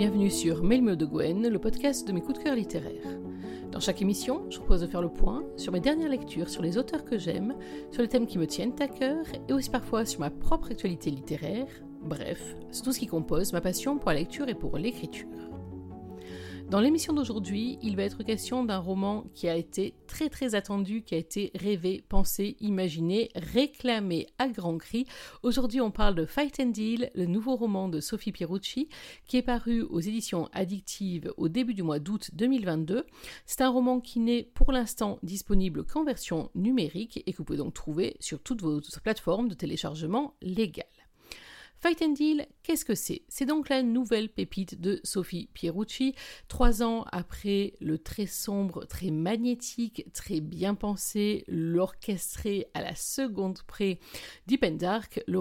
bienvenue sur Mail de Gwen, le podcast de mes coups de cœur littéraires. Dans chaque émission, je propose de faire le point sur mes dernières lectures, sur les auteurs que j'aime, sur les thèmes qui me tiennent à cœur et aussi parfois sur ma propre actualité littéraire, bref, c'est tout ce qui compose ma passion pour la lecture et pour l'écriture. Dans l'émission d'aujourd'hui, il va être question d'un roman qui a été très très attendu, qui a été rêvé, pensé, imaginé, réclamé à grands cris. Aujourd'hui, on parle de Fight and Deal, le nouveau roman de Sophie Pierucci, qui est paru aux éditions addictives au début du mois d'août 2022. C'est un roman qui n'est pour l'instant disponible qu'en version numérique et que vous pouvez donc trouver sur toutes vos plateformes de téléchargement légales. Fight and Deal, qu'est-ce que c'est? C'est donc la nouvelle pépite de Sophie Pierucci, trois ans après le très sombre, très magnétique, très bien pensé, l'orchestré à la seconde près Deep and Dark, le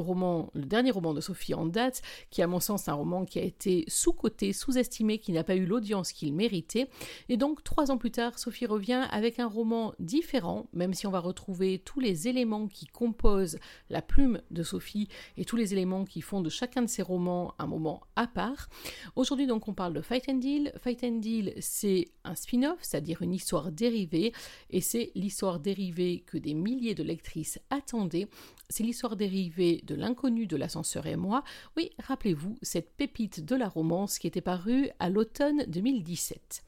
dernier roman de Sophie en date, qui à mon sens est un roman qui a été sous-coté, sous-estimé, qui n'a pas eu l'audience qu'il méritait. Et donc trois ans plus tard, Sophie revient avec un roman différent, même si on va retrouver tous les éléments qui composent la plume de Sophie et tous les éléments qui font de chacun de ces romans un moment à part. Aujourd'hui donc on parle de Fight and Deal. Fight and Deal c'est un spin-off, c'est-à-dire une histoire dérivée, et c'est l'histoire dérivée que des milliers de lectrices attendaient. C'est l'histoire dérivée de l'inconnu de l'ascenseur et moi. Oui, rappelez-vous, cette pépite de la romance qui était parue à l'automne 2017.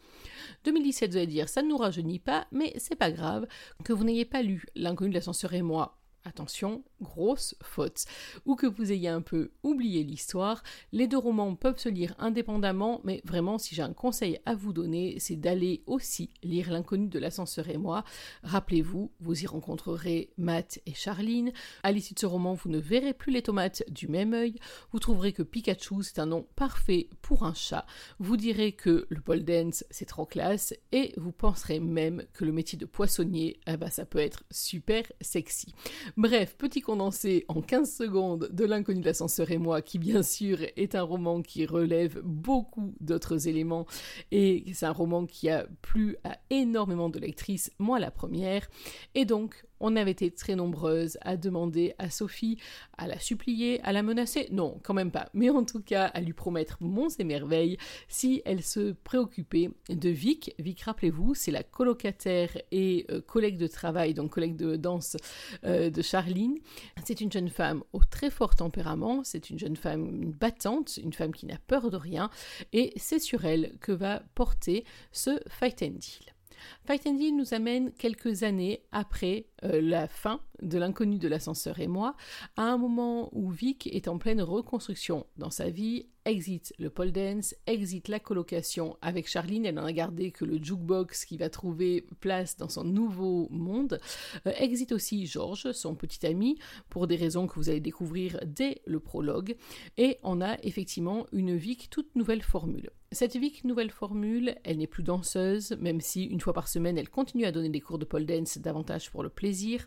2017, vous allez dire, ça ne nous rajeunit pas, mais c'est pas grave que vous n'ayez pas lu L'inconnu de l'ascenseur et moi attention, grosse faute, ou que vous ayez un peu oublié l'histoire, les deux romans peuvent se lire indépendamment, mais vraiment si j'ai un conseil à vous donner, c'est d'aller aussi lire L'inconnu de l'ascenseur et moi. Rappelez-vous, vous y rencontrerez Matt et Charline. À l'issue de ce roman, vous ne verrez plus les tomates du même œil. Vous trouverez que Pikachu, c'est un nom parfait pour un chat. Vous direz que le pole dance, c'est trop classe, et vous penserez même que le métier de poissonnier, eh ben, ça peut être super sexy. Bref, petit condensé en 15 secondes de L'inconnu de l'ascenseur et moi, qui bien sûr est un roman qui relève beaucoup d'autres éléments et c'est un roman qui a plu à énormément de lectrices, moi la première. Et donc, on avait été très nombreuses à demander à Sophie, à la supplier, à la menacer, non, quand même pas, mais en tout cas à lui promettre monts et merveilles si elle se préoccupait de Vic. Vic, rappelez-vous, c'est la colocataire et euh, collègue de travail, donc collègue de danse euh, de Charline. C'est une jeune femme au très fort tempérament, c'est une jeune femme battante, une femme qui n'a peur de rien, et c'est sur elle que va porter ce fight and deal. Fight and Deal nous amène quelques années après euh, la fin de l'inconnu de l'ascenseur et moi, à un moment où Vic est en pleine reconstruction dans sa vie, exit le pole dance, exit la colocation avec Charline, elle n'en a gardé que le jukebox qui va trouver place dans son nouveau monde, euh, exit aussi Georges, son petit ami, pour des raisons que vous allez découvrir dès le prologue, et on a effectivement une Vic toute nouvelle formule. Cette Vic nouvelle formule, elle n'est plus danseuse, même si une fois par semaine elle continue à donner des cours de pole dance davantage pour le plaisir.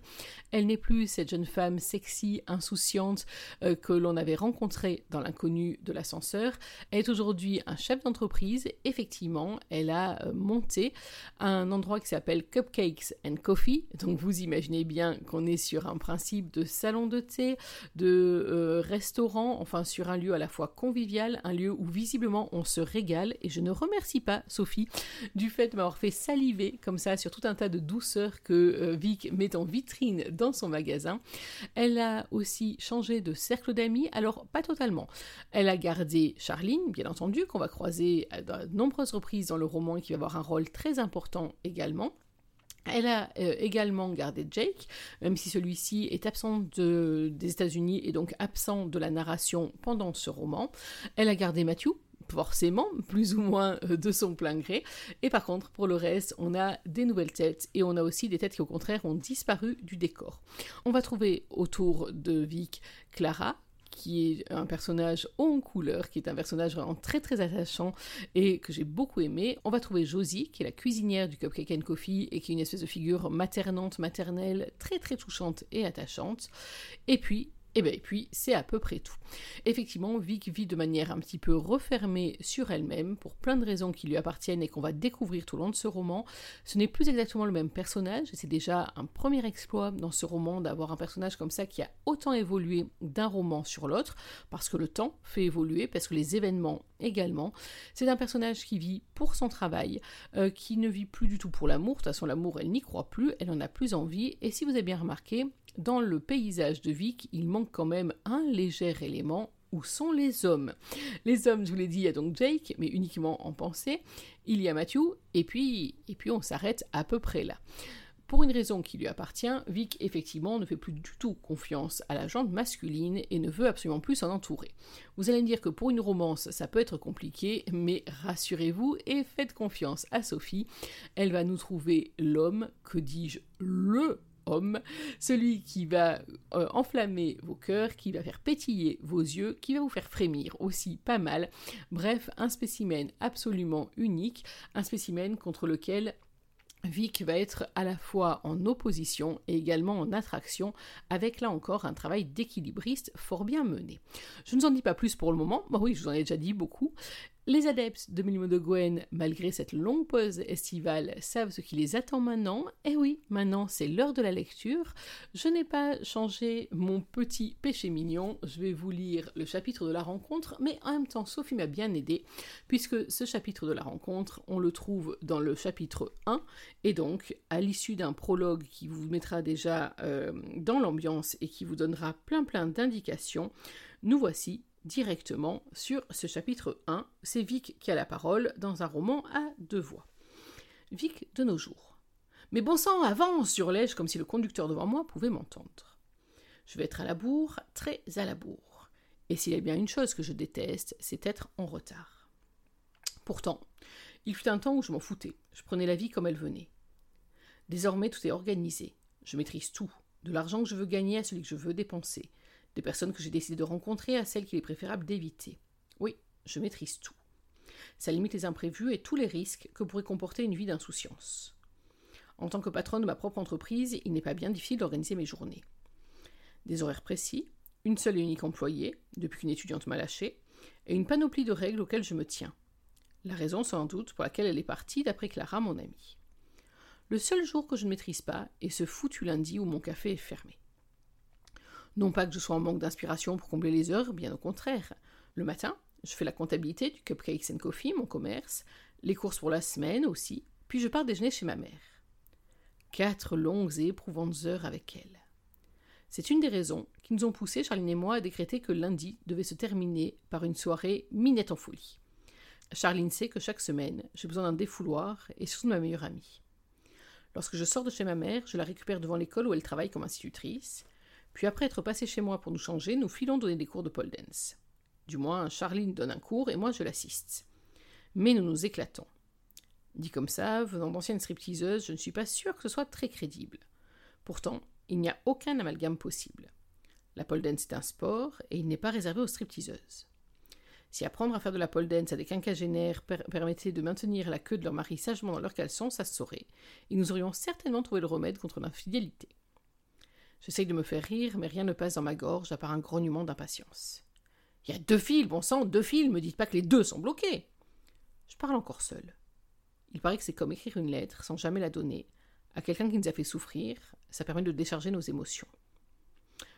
Elle n'est plus cette jeune femme sexy, insouciante euh, que l'on avait rencontrée dans l'inconnu de l'ascenseur. Elle est aujourd'hui un chef d'entreprise. Effectivement, elle a euh, monté un endroit qui s'appelle Cupcakes and Coffee. Donc vous imaginez bien qu'on est sur un principe de salon de thé, de euh, restaurant, enfin sur un lieu à la fois convivial, un lieu où visiblement on se régale et je ne remercie pas Sophie du fait de m'avoir fait saliver comme ça sur tout un tas de douceurs que Vic met en vitrine dans son magasin. Elle a aussi changé de cercle d'amis, alors pas totalement. Elle a gardé Charline, bien entendu, qu'on va croiser à de nombreuses reprises dans le roman et qui va avoir un rôle très important également. Elle a euh, également gardé Jake, même si celui-ci est absent des États-Unis et donc absent de la narration pendant ce roman. Elle a gardé Matthew, forcément, plus ou moins euh, de son plein gré. Et par contre, pour le reste, on a des nouvelles têtes et on a aussi des têtes qui au contraire ont disparu du décor. On va trouver autour de Vic Clara, qui est un personnage en couleur, qui est un personnage vraiment très très attachant et que j'ai beaucoup aimé. On va trouver Josie, qui est la cuisinière du Cupcake and Coffee et qui est une espèce de figure maternante, maternelle, très très touchante et attachante. Et puis Et bien, puis, c'est à peu près tout. Effectivement, Vic vit de manière un petit peu refermée sur elle-même, pour plein de raisons qui lui appartiennent et qu'on va découvrir tout au long de ce roman. Ce n'est plus exactement le même personnage, et c'est déjà un premier exploit dans ce roman d'avoir un personnage comme ça qui a autant évolué d'un roman sur l'autre, parce que le temps fait évoluer, parce que les événements également. C'est un personnage qui vit pour son travail, euh, qui ne vit plus du tout pour l'amour. De toute façon, l'amour, elle n'y croit plus, elle en a plus envie, et si vous avez bien remarqué, dans le paysage de Vic, il manque quand même un léger élément où sont les hommes Les hommes, je vous l'ai dit, il y a donc Jake, mais uniquement en pensée. Il y a Matthew, et puis, et puis on s'arrête à peu près là. Pour une raison qui lui appartient, Vic effectivement ne fait plus du tout confiance à la jante masculine et ne veut absolument plus s'en entourer. Vous allez me dire que pour une romance ça peut être compliqué, mais rassurez-vous et faites confiance à Sophie. Elle va nous trouver l'homme, que dis-je, le homme, celui qui va euh, enflammer vos cœurs, qui va faire pétiller vos yeux, qui va vous faire frémir aussi pas mal. Bref, un spécimen absolument unique, un spécimen contre lequel Vic va être à la fois en opposition et également en attraction, avec là encore un travail d'équilibriste fort bien mené. Je ne vous en dis pas plus pour le moment, bah oui, je vous en ai déjà dit beaucoup, les adeptes de Milimo de Gwen, malgré cette longue pause estivale, savent ce qui les attend maintenant. Et eh oui, maintenant c'est l'heure de la lecture. Je n'ai pas changé mon petit péché mignon. Je vais vous lire le chapitre de la rencontre, mais en même temps, Sophie m'a bien aidé, puisque ce chapitre de la rencontre, on le trouve dans le chapitre 1, et donc à l'issue d'un prologue qui vous mettra déjà euh, dans l'ambiance et qui vous donnera plein plein d'indications, nous voici directement sur ce chapitre 1. C'est Vic qui a la parole dans un roman à deux voix. Vic de nos jours. Mais bon sang, avance, hurlai-je comme si le conducteur devant moi pouvait m'entendre. Je vais être à la bourre, très à la bourre. Et s'il y a bien une chose que je déteste, c'est être en retard. Pourtant, il fut un temps où je m'en foutais, je prenais la vie comme elle venait. Désormais, tout est organisé. Je maîtrise tout, de l'argent que je veux gagner à celui que je veux dépenser, des personnes que j'ai décidé de rencontrer à celles qu'il est préférable d'éviter. Oui, je maîtrise tout. Ça limite les imprévus et tous les risques que pourrait comporter une vie d'insouciance. En tant que patronne de ma propre entreprise, il n'est pas bien difficile d'organiser mes journées. Des horaires précis, une seule et unique employée, depuis qu'une étudiante m'a lâché, et une panoplie de règles auxquelles je me tiens. La raison, sans doute, pour laquelle elle est partie, d'après Clara, mon amie. Le seul jour que je ne maîtrise pas est ce foutu lundi où mon café est fermé. Non pas que je sois en manque d'inspiration pour combler les heures, bien au contraire. Le matin, je fais la comptabilité du Cupcakes and Coffee, mon commerce, les courses pour la semaine aussi, puis je pars déjeuner chez ma mère. Quatre longues et éprouvantes heures avec elle. C'est une des raisons qui nous ont poussé, Charline et moi, à décréter que lundi devait se terminer par une soirée minette en folie. Charline sait que chaque semaine, j'ai besoin d'un défouloir et surtout de ma meilleure amie. Lorsque je sors de chez ma mère, je la récupère devant l'école où elle travaille comme institutrice. Puis après être passé chez moi pour nous changer, nous filons donner des cours de pole dance. Du moins, Charline donne un cours et moi je l'assiste. Mais nous nous éclatons. Dit comme ça, venant d'anciennes stripteaseuses, je ne suis pas sûre que ce soit très crédible. Pourtant, il n'y a aucun amalgame possible. La pole dance est un sport et il n'est pas réservé aux stripteaseuses. Si apprendre à faire de la pole dance à des quinquagénaires permettait de maintenir la queue de leur mari sagement dans leur caleçon, ça se saurait, et nous aurions certainement trouvé le remède contre l'infidélité. J'essaye de me faire rire, mais rien ne passe dans ma gorge à part un grognement d'impatience. Il y a deux fils, bon sang, deux fils, me dites pas que les deux sont bloqués. Je parle encore seul. Il paraît que c'est comme écrire une lettre sans jamais la donner à quelqu'un qui nous a fait souffrir, ça permet de décharger nos émotions.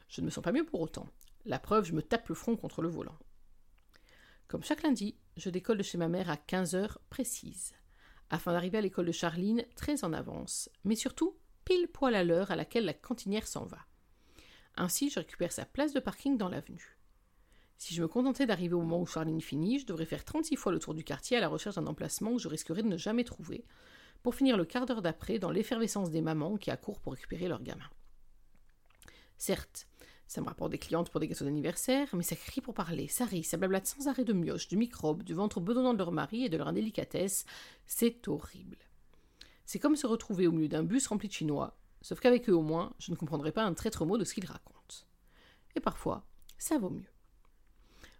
Je ne me sens pas mieux pour autant. La preuve, je me tape le front contre le volant. Comme chaque lundi, je décolle de chez ma mère à 15 heures précises, afin d'arriver à l'école de Charline très en avance, mais surtout pile poil à l'heure à laquelle la cantinière s'en va. Ainsi, je récupère sa place de parking dans l'avenue. Si je me contentais d'arriver au moment où Charline finit, je devrais faire 36 fois le tour du quartier à la recherche d'un emplacement que je risquerais de ne jamais trouver, pour finir le quart d'heure d'après dans l'effervescence des mamans qui accourent pour récupérer leurs gamins. Certes, ça me rapporte des clientes pour des gâteaux d'anniversaire, mais ça crie pour parler, ça rit, ça blablate sans arrêt de mioches, de microbes, du ventre bedonnant de leur mari et de leur indélicatesse. C'est horrible. C'est comme se retrouver au milieu d'un bus rempli de Chinois, sauf qu'avec eux au moins, je ne comprendrai pas un traître mot de ce qu'ils racontent. Et parfois, ça vaut mieux.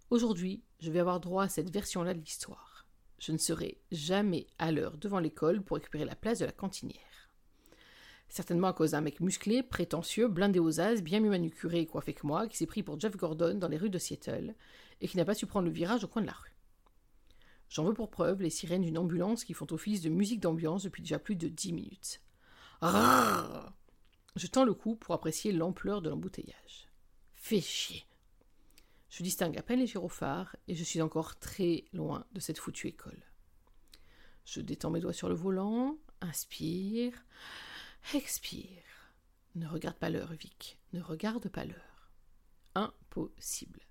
Aujourd'hui, je vais avoir droit à cette version-là de l'histoire. Je ne serai jamais à l'heure devant l'école pour récupérer la place de la cantinière. Certainement à cause d'un mec musclé, prétentieux, blindé aux as, bien mieux manucuré et coiffé que moi, qui s'est pris pour Jeff Gordon dans les rues de Seattle, et qui n'a pas su prendre le virage au coin de la rue. J'en veux pour preuve les sirènes d'une ambulance qui font office de musique d'ambiance depuis déjà plus de dix minutes. Je tends le cou pour apprécier l'ampleur de l'embouteillage. Fais chier. Je distingue à peine les gyrophares et je suis encore très loin de cette foutue école. Je détends mes doigts sur le volant, inspire, expire. Ne regarde pas l'heure, Vic. Ne regarde pas l'heure. Impossible.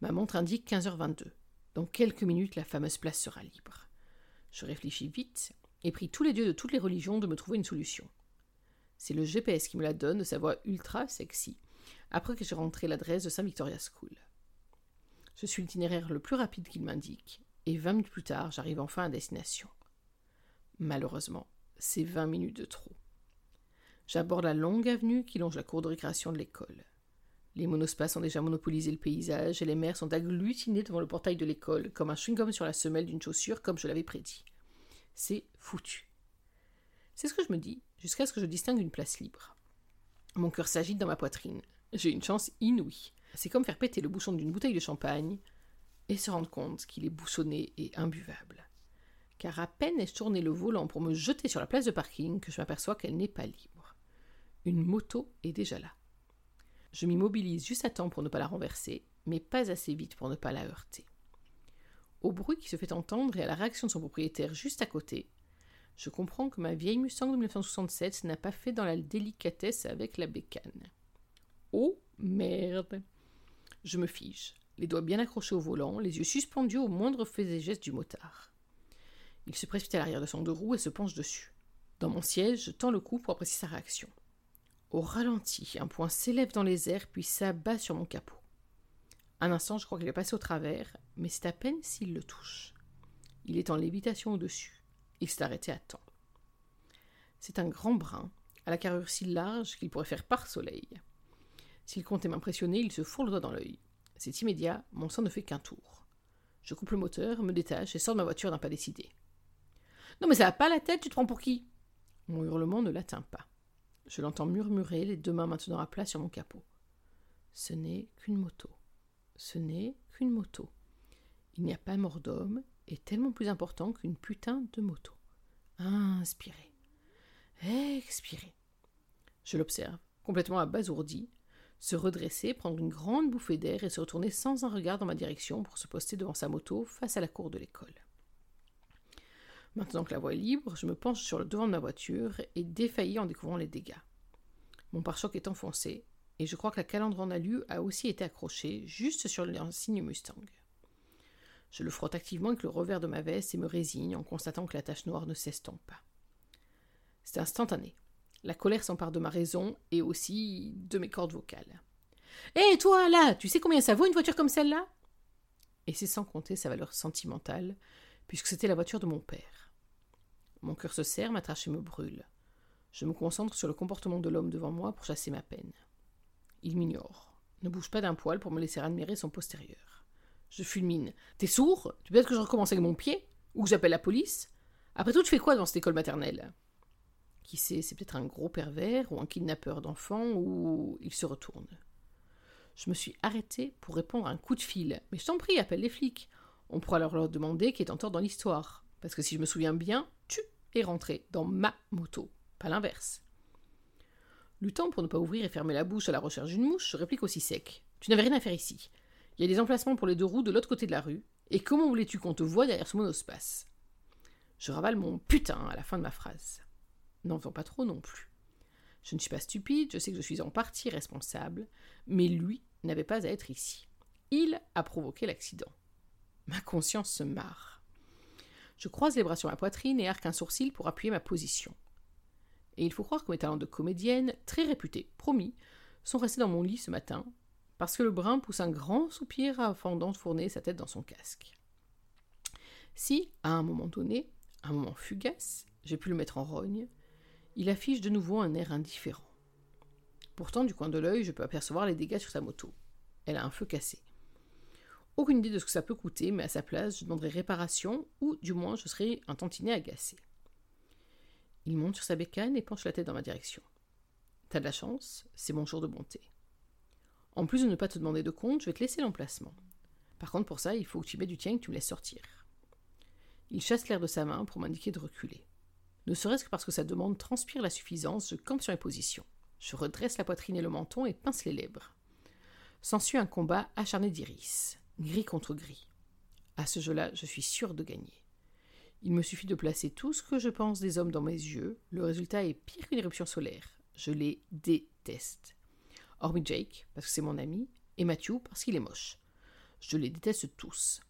Ma montre indique 15h22. Dans quelques minutes, la fameuse place sera libre. Je réfléchis vite et prie tous les dieux de toutes les religions de me trouver une solution. C'est le GPS qui me la donne de sa voix ultra sexy, après que j'ai rentré l'adresse de Saint Victoria School. Je suis l'itinéraire le plus rapide qu'il m'indique, et vingt minutes plus tard, j'arrive enfin à destination. Malheureusement, c'est vingt minutes de trop. J'aborde la longue avenue qui longe la cour de récréation de l'école. Les monospaces ont déjà monopolisé le paysage et les mères sont agglutinés devant le portail de l'école comme un chewing-gum sur la semelle d'une chaussure comme je l'avais prédit. C'est foutu. C'est ce que je me dis jusqu'à ce que je distingue une place libre. Mon cœur s'agite dans ma poitrine. J'ai une chance inouïe. C'est comme faire péter le bouchon d'une bouteille de champagne et se rendre compte qu'il est boussonné et imbuvable. Car à peine ai-je tourné le volant pour me jeter sur la place de parking que je m'aperçois qu'elle n'est pas libre. Une moto est déjà là. Je m'immobilise juste à temps pour ne pas la renverser, mais pas assez vite pour ne pas la heurter. Au bruit qui se fait entendre et à la réaction de son propriétaire juste à côté, je comprends que ma vieille Mustang de 1967 n'a pas fait dans la délicatesse avec la bécane. Oh merde Je me fige, les doigts bien accrochés au volant, les yeux suspendus au moindre fait et geste du motard. Il se précipite à l'arrière de son deux roues et se penche dessus. Dans mon siège, je tends le cou pour apprécier sa réaction. Au ralenti, un point s'élève dans les airs puis s'abat sur mon capot. Un instant, je crois qu'il est passé au travers, mais c'est à peine s'il le touche. Il est en lévitation au-dessus. Il s'est arrêté à temps. C'est un grand brun, à la carrure si large qu'il pourrait faire par soleil. S'il comptait m'impressionner, il se fourre le doigt dans l'œil. C'est immédiat, mon sang ne fait qu'un tour. Je coupe le moteur, me détache et sors de ma voiture d'un pas décidé. Non mais ça va pas la tête, tu te prends pour qui? Mon hurlement ne l'atteint pas. Je l'entends murmurer, les deux mains maintenant à plat sur mon capot. Ce n'est qu'une moto. Ce n'est qu'une moto. Il n'y a pas mort d'homme est tellement plus important qu'une putain de moto. Inspirez. Expirez. Je l'observe, complètement abasourdi, se redresser, prendre une grande bouffée d'air et se retourner sans un regard dans ma direction pour se poster devant sa moto face à la cour de l'école. Maintenant que la voie est libre, je me penche sur le devant de ma voiture et défaillis en découvrant les dégâts. Mon pare-choc est enfoncé, et je crois que la calandre en alu a aussi été accrochée juste sur l'insigne Mustang. Je le frotte activement avec le revers de ma veste et me résigne en constatant que la tache noire ne s'estompe pas. C'est instantané. La colère s'empare de ma raison et aussi de mes cordes vocales. Hé, toi, là, tu sais combien ça vaut une voiture comme celle-là? Et c'est sans compter sa valeur sentimentale, puisque c'était la voiture de mon père. Mon cœur se serre, ma trachée me brûle. Je me concentre sur le comportement de l'homme devant moi pour chasser ma peine. Il m'ignore, ne bouge pas d'un poil pour me laisser admirer son postérieur. Je fulmine. T'es sourd? Tu veux que je recommence avec mon pied? Ou que j'appelle la police? Après tout, tu fais quoi dans cette école maternelle? Qui sait, c'est peut-être un gros pervers ou un kidnappeur d'enfants ou il se retourne. Je me suis arrêté pour répondre à un coup de fil. Mais je t'en prie, appelle les flics. On pourra leur, leur demander qui est en tort dans l'histoire. Parce que si je me souviens bien, tu es rentré dans ma moto, pas l'inverse. Luttant pour ne pas ouvrir et fermer la bouche à la recherche d'une mouche, je réplique aussi sec. Tu n'avais rien à faire ici. Il y a des emplacements pour les deux roues de l'autre côté de la rue, et comment voulais-tu qu'on te voie derrière ce monospace? Je ravale mon putain à la fin de ma phrase. N'en faisons pas trop non plus. Je ne suis pas stupide, je sais que je suis en partie responsable, mais lui n'avait pas à être ici. Il a provoqué l'accident. Ma conscience se marre. Je croise les bras sur ma poitrine et arque un sourcil pour appuyer ma position. Et il faut croire que mes talents de comédienne, très réputés, promis, sont restés dans mon lit ce matin, parce que le brun pousse un grand soupir avant d'enfourner sa tête dans son casque. Si, à un moment donné, un moment fugace, j'ai pu le mettre en rogne, il affiche de nouveau un air indifférent. Pourtant, du coin de l'œil, je peux apercevoir les dégâts sur sa moto. Elle a un feu cassé. Aucune idée de ce que ça peut coûter, mais à sa place, je demanderai réparation ou du moins je serai un tantinet agacé. Il monte sur sa bécane et penche la tête dans ma direction. T'as de la chance, c'est mon jour de bonté. En plus de ne pas te demander de compte, je vais te laisser l'emplacement. Par contre, pour ça, il faut que tu mettes du tien et que tu me laisses sortir. Il chasse l'air de sa main pour m'indiquer de reculer. Ne serait-ce que parce que sa demande transpire la suffisance, je campe sur mes positions. Je redresse la poitrine et le menton et pince les lèvres. S'ensuit un combat acharné d'iris, gris contre gris. À ce jeu-là, je suis sûr de gagner. Il me suffit de placer tout ce que je pense des hommes dans mes yeux, le résultat est pire qu'une éruption solaire. Je les déteste. Hormis Jake, parce que c'est mon ami, et Matthew, parce qu'il est moche. Je les déteste tous.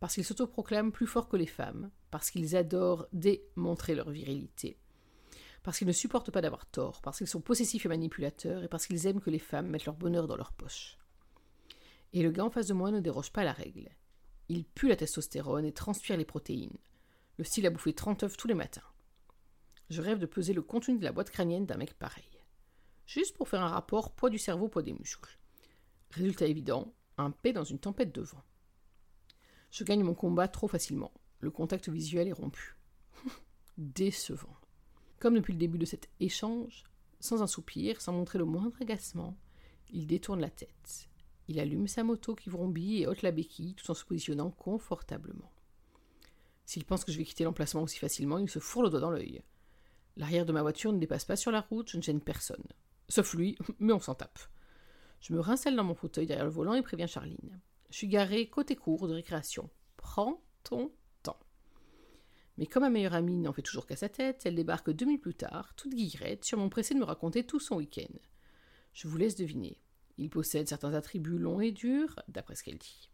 Parce qu'ils s'autoproclament plus forts que les femmes, parce qu'ils adorent démontrer leur virilité, parce qu'ils ne supportent pas d'avoir tort, parce qu'ils sont possessifs et manipulateurs, et parce qu'ils aiment que les femmes mettent leur bonheur dans leur poche. Et le gars en face de moi ne déroge pas à la règle. Il pue la testostérone et transpire les protéines. Le style a bouffé 30 œufs tous les matins. Je rêve de peser le contenu de la boîte crânienne d'un mec pareil. Juste pour faire un rapport poids du cerveau, poids des muscles. Résultat évident, un P dans une tempête de vent. Je gagne mon combat trop facilement. Le contact visuel est rompu. Décevant. Comme depuis le début de cet échange, sans un soupir, sans montrer le moindre agacement, il détourne la tête. Il allume sa moto qui vrombit et ôte la béquille tout en se positionnant confortablement. S'il pense que je vais quitter l'emplacement aussi facilement, il se fourre le doigt dans l'œil. L'arrière de ma voiture ne dépasse pas sur la route, je ne gêne personne. Sauf lui, mais on s'en tape. Je me rinstalle dans mon fauteuil derrière le volant et préviens Charline. Je suis garé côté cours de récréation. Prends ton temps. Mais comme ma meilleure amie n'en fait toujours qu'à sa tête, elle débarque deux minutes plus tard, toute guillerette, sur mon pressé de me raconter tout son week-end. Je vous laisse deviner. Il possède certains attributs longs et durs, d'après ce qu'elle dit.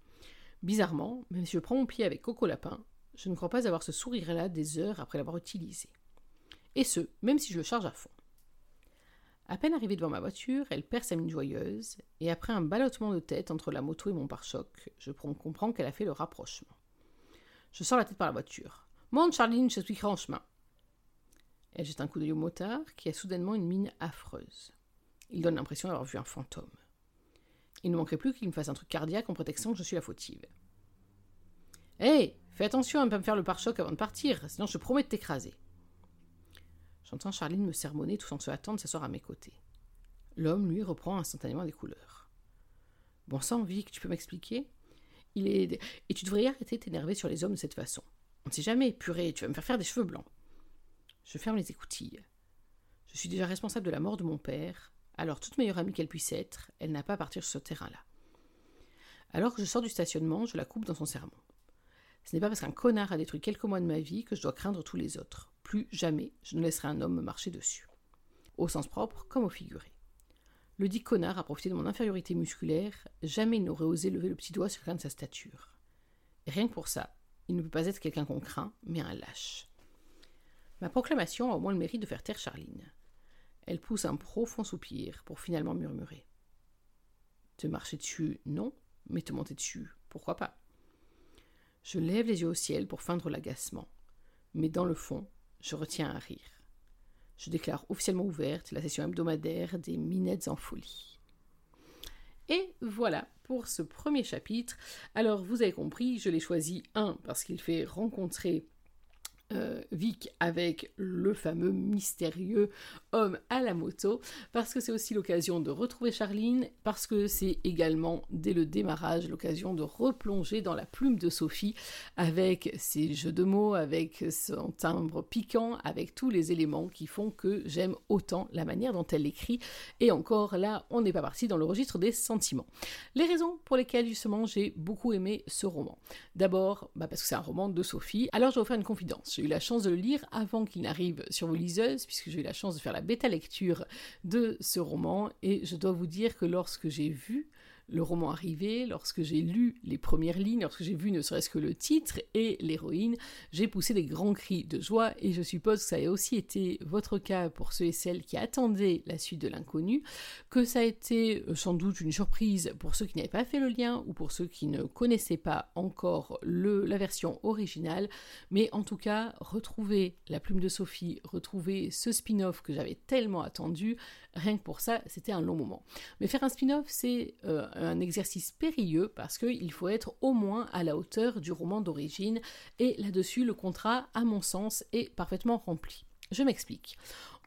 Bizarrement, même si je prends mon pied avec Coco Lapin, je ne crois pas avoir ce sourire-là des heures après l'avoir utilisé. Et ce, même si je le charge à fond. À peine arrivée devant ma voiture, elle perd sa mine joyeuse, et après un ballottement de tête entre la moto et mon pare-choc, je comprends qu'elle a fait le rapprochement. Je sors la tête par la voiture. Monte, Charline, je suis en chemin. Elle jette un coup d'œil au motard, qui a soudainement une mine affreuse. Il donne l'impression d'avoir vu un fantôme. Il ne manquerait plus qu'il me fasse un truc cardiaque en prétextant que je suis la fautive. Hé, fais attention à ne pas me faire le pare-choc avant de partir, sinon je promets de t'écraser. J'entends Charline me sermonner tout en se hâtant de s'asseoir à mes côtés. L'homme, lui, reprend instantanément des couleurs. Bon sang, Vic, tu peux m'expliquer? Il est. Et tu devrais arrêter de t'énerver sur les hommes de cette façon. On ne sait jamais, purée, tu vas me faire faire des cheveux blancs. Je ferme les écoutilles. Je suis déjà responsable de la mort de mon père, alors toute meilleure amie qu'elle puisse être, elle n'a pas à partir sur ce terrain-là. Alors que je sors du stationnement, je la coupe dans son sermon. Ce n'est pas parce qu'un connard a détruit quelques mois de ma vie que je dois craindre tous les autres. Plus jamais je ne laisserai un homme me marcher dessus. Au sens propre comme au figuré. Le dit connard a profité de mon infériorité musculaire, jamais il n'aurait osé lever le petit doigt sur l'un de sa stature. Rien que pour ça, il ne peut pas être quelqu'un qu'on craint, mais un lâche. Ma proclamation a au moins le mérite de faire taire Charline. Elle pousse un profond soupir pour finalement murmurer. Te marcher dessus, non, mais te monter dessus, pourquoi pas? Je lève les yeux au ciel pour feindre l'agacement, mais dans le fond, je retiens un rire. Je déclare officiellement ouverte la session hebdomadaire des Minettes en folie. Et voilà pour ce premier chapitre. Alors, vous avez compris, je l'ai choisi, un, parce qu'il fait rencontrer euh, Vic avec le fameux mystérieux homme à la moto, parce que c'est aussi l'occasion de retrouver Charline, parce que c'est également dès le démarrage l'occasion de replonger dans la plume de Sophie avec ses jeux de mots, avec son timbre piquant, avec tous les éléments qui font que j'aime autant la manière dont elle écrit. Et encore là, on n'est pas parti dans le registre des sentiments. Les raisons pour lesquelles justement j'ai beaucoup aimé ce roman. D'abord, bah, parce que c'est un roman de Sophie. Alors je vais vous faire une confidence j'ai eu la chance de le lire avant qu'il n'arrive sur vos liseuses, puisque j'ai eu la chance de faire la bêta lecture de ce roman, et je dois vous dire que lorsque j'ai vu le roman arrivé, lorsque j'ai lu les premières lignes, lorsque j'ai vu ne serait-ce que le titre et l'héroïne, j'ai poussé des grands cris de joie et je suppose que ça a aussi été votre cas pour ceux et celles qui attendaient la suite de l'inconnu, que ça a été euh, sans doute une surprise pour ceux qui n'avaient pas fait le lien ou pour ceux qui ne connaissaient pas encore le, la version originale, mais en tout cas, retrouver la plume de Sophie, retrouver ce spin-off que j'avais tellement attendu, rien que pour ça, c'était un long moment. Mais faire un spin-off, c'est euh, un exercice périlleux parce qu'il faut être au moins à la hauteur du roman d'origine et là-dessus le contrat, à mon sens, est parfaitement rempli. Je m'explique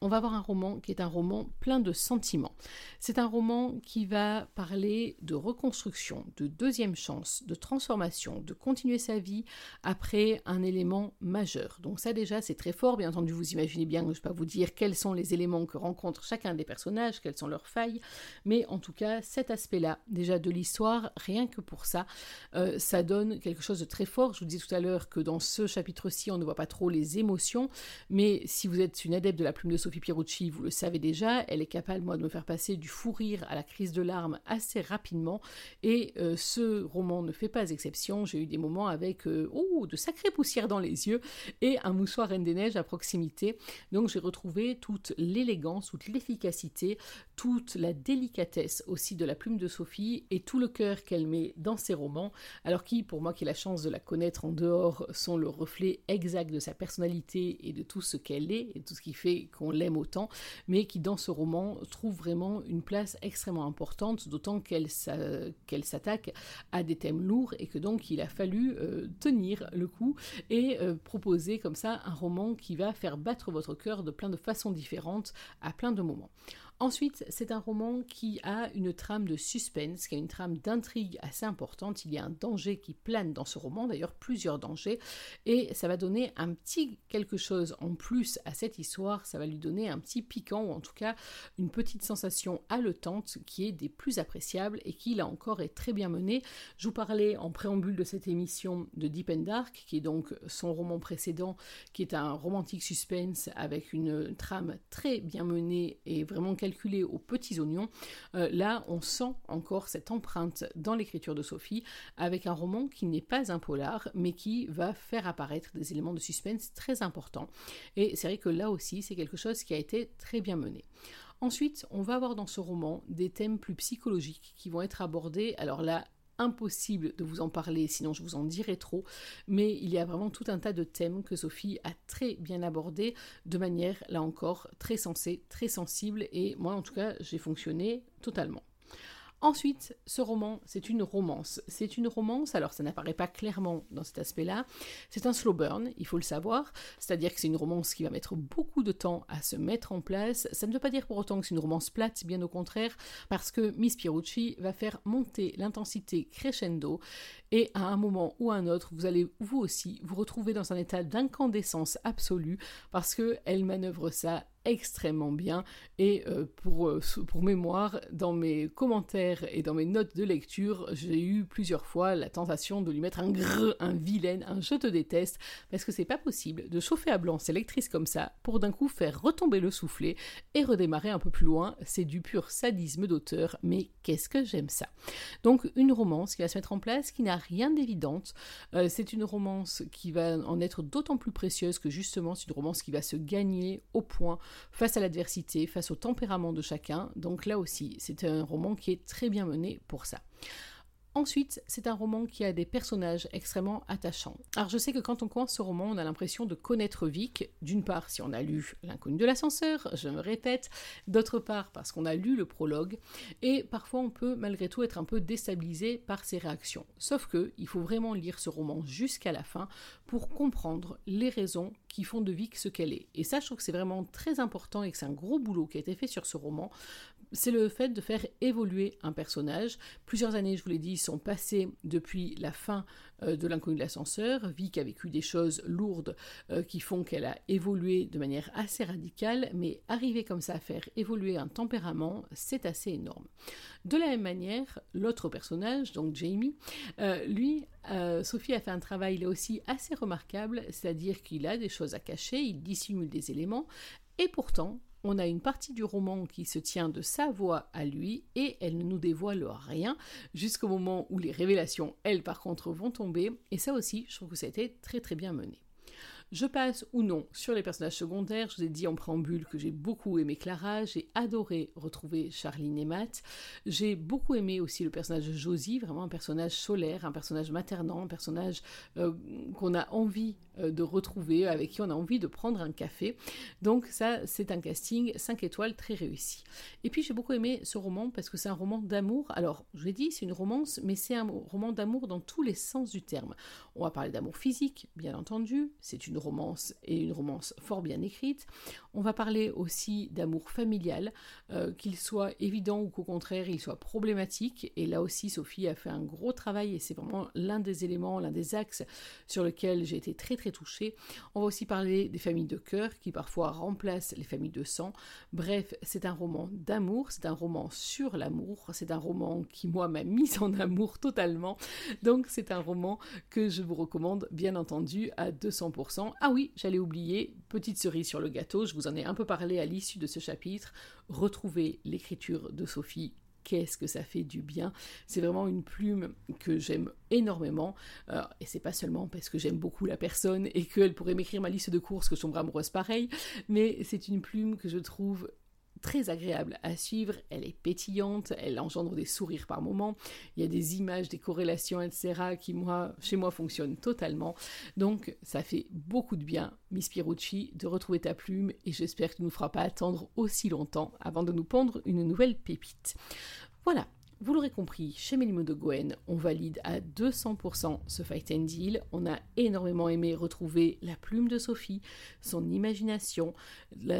on va avoir un roman qui est un roman plein de sentiments. C'est un roman qui va parler de reconstruction, de deuxième chance, de transformation, de continuer sa vie après un élément majeur. Donc ça déjà c'est très fort, bien entendu vous imaginez bien que je ne vais pas vous dire quels sont les éléments que rencontre chacun des personnages, quelles sont leurs failles, mais en tout cas cet aspect-là déjà de l'histoire, rien que pour ça, euh, ça donne quelque chose de très fort. Je vous dis tout à l'heure que dans ce chapitre-ci on ne voit pas trop les émotions, mais si vous êtes une adepte de la plume de Sophie Pierucci, vous le savez déjà, elle est capable, moi, de me faire passer du fou rire à la crise de larmes assez rapidement. Et euh, ce roman ne fait pas exception. J'ai eu des moments avec euh, oh, de sacrées poussières dans les yeux et un moussoir Reine des Neiges à proximité. Donc j'ai retrouvé toute l'élégance, toute l'efficacité, toute la délicatesse aussi de la plume de Sophie et tout le cœur qu'elle met dans ses romans. Alors qui, pour moi qui ai la chance de la connaître en dehors, sont le reflet exact de sa personnalité et de tout ce qu'elle est et tout ce qui fait qu'on l'aime autant, mais qui dans ce roman trouve vraiment une place extrêmement importante, d'autant qu'elle s'attaque à des thèmes lourds et que donc il a fallu euh, tenir le coup et euh, proposer comme ça un roman qui va faire battre votre cœur de plein de façons différentes à plein de moments. Ensuite, c'est un roman qui a une trame de suspense, qui a une trame d'intrigue assez importante. Il y a un danger qui plane dans ce roman, d'ailleurs plusieurs dangers, et ça va donner un petit quelque chose en plus à cette histoire. Ça va lui donner un petit piquant, ou en tout cas une petite sensation haletante qui est des plus appréciables et qui, là encore, est très bien menée. Je vous parlais en préambule de cette émission de Deep and Dark, qui est donc son roman précédent, qui est un romantique suspense avec une trame très bien menée et vraiment calculé aux petits oignons, euh, là on sent encore cette empreinte dans l'écriture de Sophie avec un roman qui n'est pas un polar mais qui va faire apparaître des éléments de suspense très importants. Et c'est vrai que là aussi c'est quelque chose qui a été très bien mené. Ensuite, on va avoir dans ce roman des thèmes plus psychologiques qui vont être abordés. Alors là, impossible de vous en parler, sinon je vous en dirai trop, mais il y a vraiment tout un tas de thèmes que Sophie a très bien abordés de manière, là encore, très sensée, très sensible, et moi en tout cas j'ai fonctionné totalement. Ensuite, ce roman, c'est une romance. C'est une romance, alors ça n'apparaît pas clairement dans cet aspect-là, c'est un slow burn, il faut le savoir, c'est-à-dire que c'est une romance qui va mettre beaucoup de temps à se mettre en place. Ça ne veut pas dire pour autant que c'est une romance plate, bien au contraire, parce que Miss Pierucci va faire monter l'intensité crescendo, et à un moment ou à un autre, vous allez vous aussi vous retrouver dans un état d'incandescence absolue, parce qu'elle manœuvre ça extrêmement bien. Et euh, pour, euh, pour mémoire, dans mes commentaires et dans mes notes de lecture, j'ai eu plusieurs fois la tentation de lui mettre un grrr, un vilaine, un je te déteste, parce que c'est pas possible de chauffer à blanc ses lectrices comme ça pour d'un coup faire retomber le soufflet et redémarrer un peu plus loin. C'est du pur sadisme d'auteur, mais qu'est-ce que j'aime ça? Donc une romance qui va se mettre en place, qui n'a rien d'évidente. Euh, c'est une romance qui va en être d'autant plus précieuse que justement c'est une romance qui va se gagner au point face à l'adversité, face au tempérament de chacun. Donc là aussi, c'est un roman qui est très bien mené pour ça. Ensuite, c'est un roman qui a des personnages extrêmement attachants. Alors je sais que quand on commence ce roman, on a l'impression de connaître Vic, d'une part si on a lu L'inconnu de l'ascenseur, je me répète, d'autre part parce qu'on a lu le prologue, et parfois on peut malgré tout être un peu déstabilisé par ses réactions. Sauf que il faut vraiment lire ce roman jusqu'à la fin pour comprendre les raisons qui font de Vic ce qu'elle est. Et ça, je trouve que c'est vraiment très important et que c'est un gros boulot qui a été fait sur ce roman c'est le fait de faire évoluer un personnage. Plusieurs années, je vous l'ai dit, sont passées depuis la fin euh, de l'inconnu de l'ascenseur. Vic a vécu des choses lourdes euh, qui font qu'elle a évolué de manière assez radicale, mais arriver comme ça à faire évoluer un tempérament, c'est assez énorme. De la même manière, l'autre personnage, donc Jamie, euh, lui, Sophie a fait un travail là aussi assez remarquable, c'est-à-dire qu'il a des choses à cacher, il dissimule des éléments, et pourtant, on a une partie du roman qui se tient de sa voix à lui et elle ne nous dévoile rien jusqu'au moment où les révélations, elles par contre, vont tomber. Et ça aussi, je trouve que ça a été très très bien mené. Je passe ou non sur les personnages secondaires. Je vous ai dit en préambule que j'ai beaucoup aimé Clara, j'ai adoré retrouver Charline et Matt. J'ai beaucoup aimé aussi le personnage de Josie, vraiment un personnage solaire, un personnage maternant, un personnage euh, qu'on a envie de retrouver, avec qui on a envie de prendre un café. Donc ça, c'est un casting 5 étoiles très réussi. Et puis j'ai beaucoup aimé ce roman parce que c'est un roman d'amour. Alors, je l'ai dit, c'est une romance, mais c'est un roman d'amour dans tous les sens du terme. On va parler d'amour physique, bien entendu. C'est une romance et une romance fort bien écrite. On va parler aussi d'amour familial, euh, qu'il soit évident ou qu'au contraire il soit problématique. Et là aussi, Sophie a fait un gros travail et c'est vraiment l'un des éléments, l'un des axes sur lequel j'ai été très très touchée. On va aussi parler des familles de cœur qui parfois remplacent les familles de sang. Bref, c'est un roman d'amour, c'est un roman sur l'amour, c'est un roman qui moi m'a mise en amour totalement. Donc c'est un roman que je vous recommande bien entendu à 200%. Ah oui, j'allais oublier, petite cerise sur le gâteau, je vous en ai un peu parlé à l'issue de ce chapitre. Retrouvez l'écriture de Sophie qu'est-ce que ça fait du bien. C'est vraiment une plume que j'aime énormément. Euh, et c'est pas seulement parce que j'aime beaucoup la personne et qu'elle pourrait m'écrire ma liste de courses que je tomberai amoureuse pareil, mais c'est une plume que je trouve très agréable à suivre, elle est pétillante, elle engendre des sourires par moments, il y a des images, des corrélations, etc. qui chez moi fonctionnent totalement. Donc ça fait beaucoup de bien, Miss Pierucci, de retrouver ta plume et j'espère que tu ne nous feras pas attendre aussi longtemps avant de nous pondre une nouvelle pépite. Voilà, vous l'aurez compris, chez Mélimo de Gwen, on valide à 200% ce Fight and Deal. On a énormément aimé retrouver la plume de Sophie, son imagination,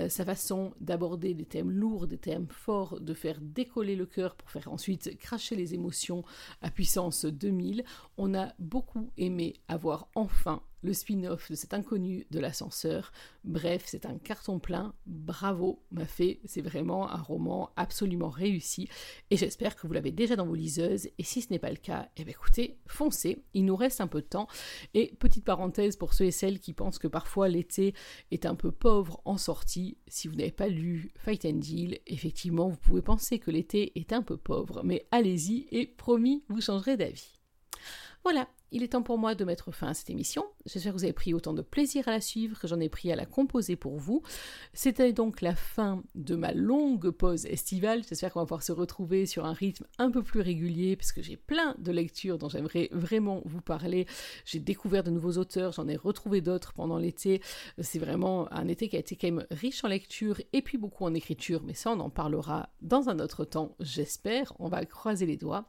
sa façon d'aborder des thèmes lourds, des thèmes forts, de faire décoller le cœur pour faire ensuite cracher les émotions à puissance 2000. On a beaucoup aimé avoir enfin le spin-off de cet inconnu de l'ascenseur. Bref, c'est un carton plein. Bravo, m'a fait. C'est vraiment un roman absolument réussi. Et j'espère que vous l'avez déjà dans vos liseuses. Et si ce n'est pas le cas, eh bien écoutez, foncez. Il nous reste un peu de temps. Et petite parenthèse pour ceux et celles qui pensent que parfois l'été est un peu pauvre en sortie. Si vous n'avez pas lu Fight and Deal, effectivement, vous pouvez penser que l'été est un peu pauvre. Mais allez-y et promis, vous changerez d'avis. Voilà, il est temps pour moi de mettre fin à cette émission. J'espère que vous avez pris autant de plaisir à la suivre que j'en ai pris à la composer pour vous. C'était donc la fin de ma longue pause estivale. J'espère qu'on va pouvoir se retrouver sur un rythme un peu plus régulier parce que j'ai plein de lectures dont j'aimerais vraiment vous parler. J'ai découvert de nouveaux auteurs, j'en ai retrouvé d'autres pendant l'été. C'est vraiment un été qui a été quand même riche en lecture et puis beaucoup en écriture, mais ça on en parlera dans un autre temps, j'espère. On va croiser les doigts.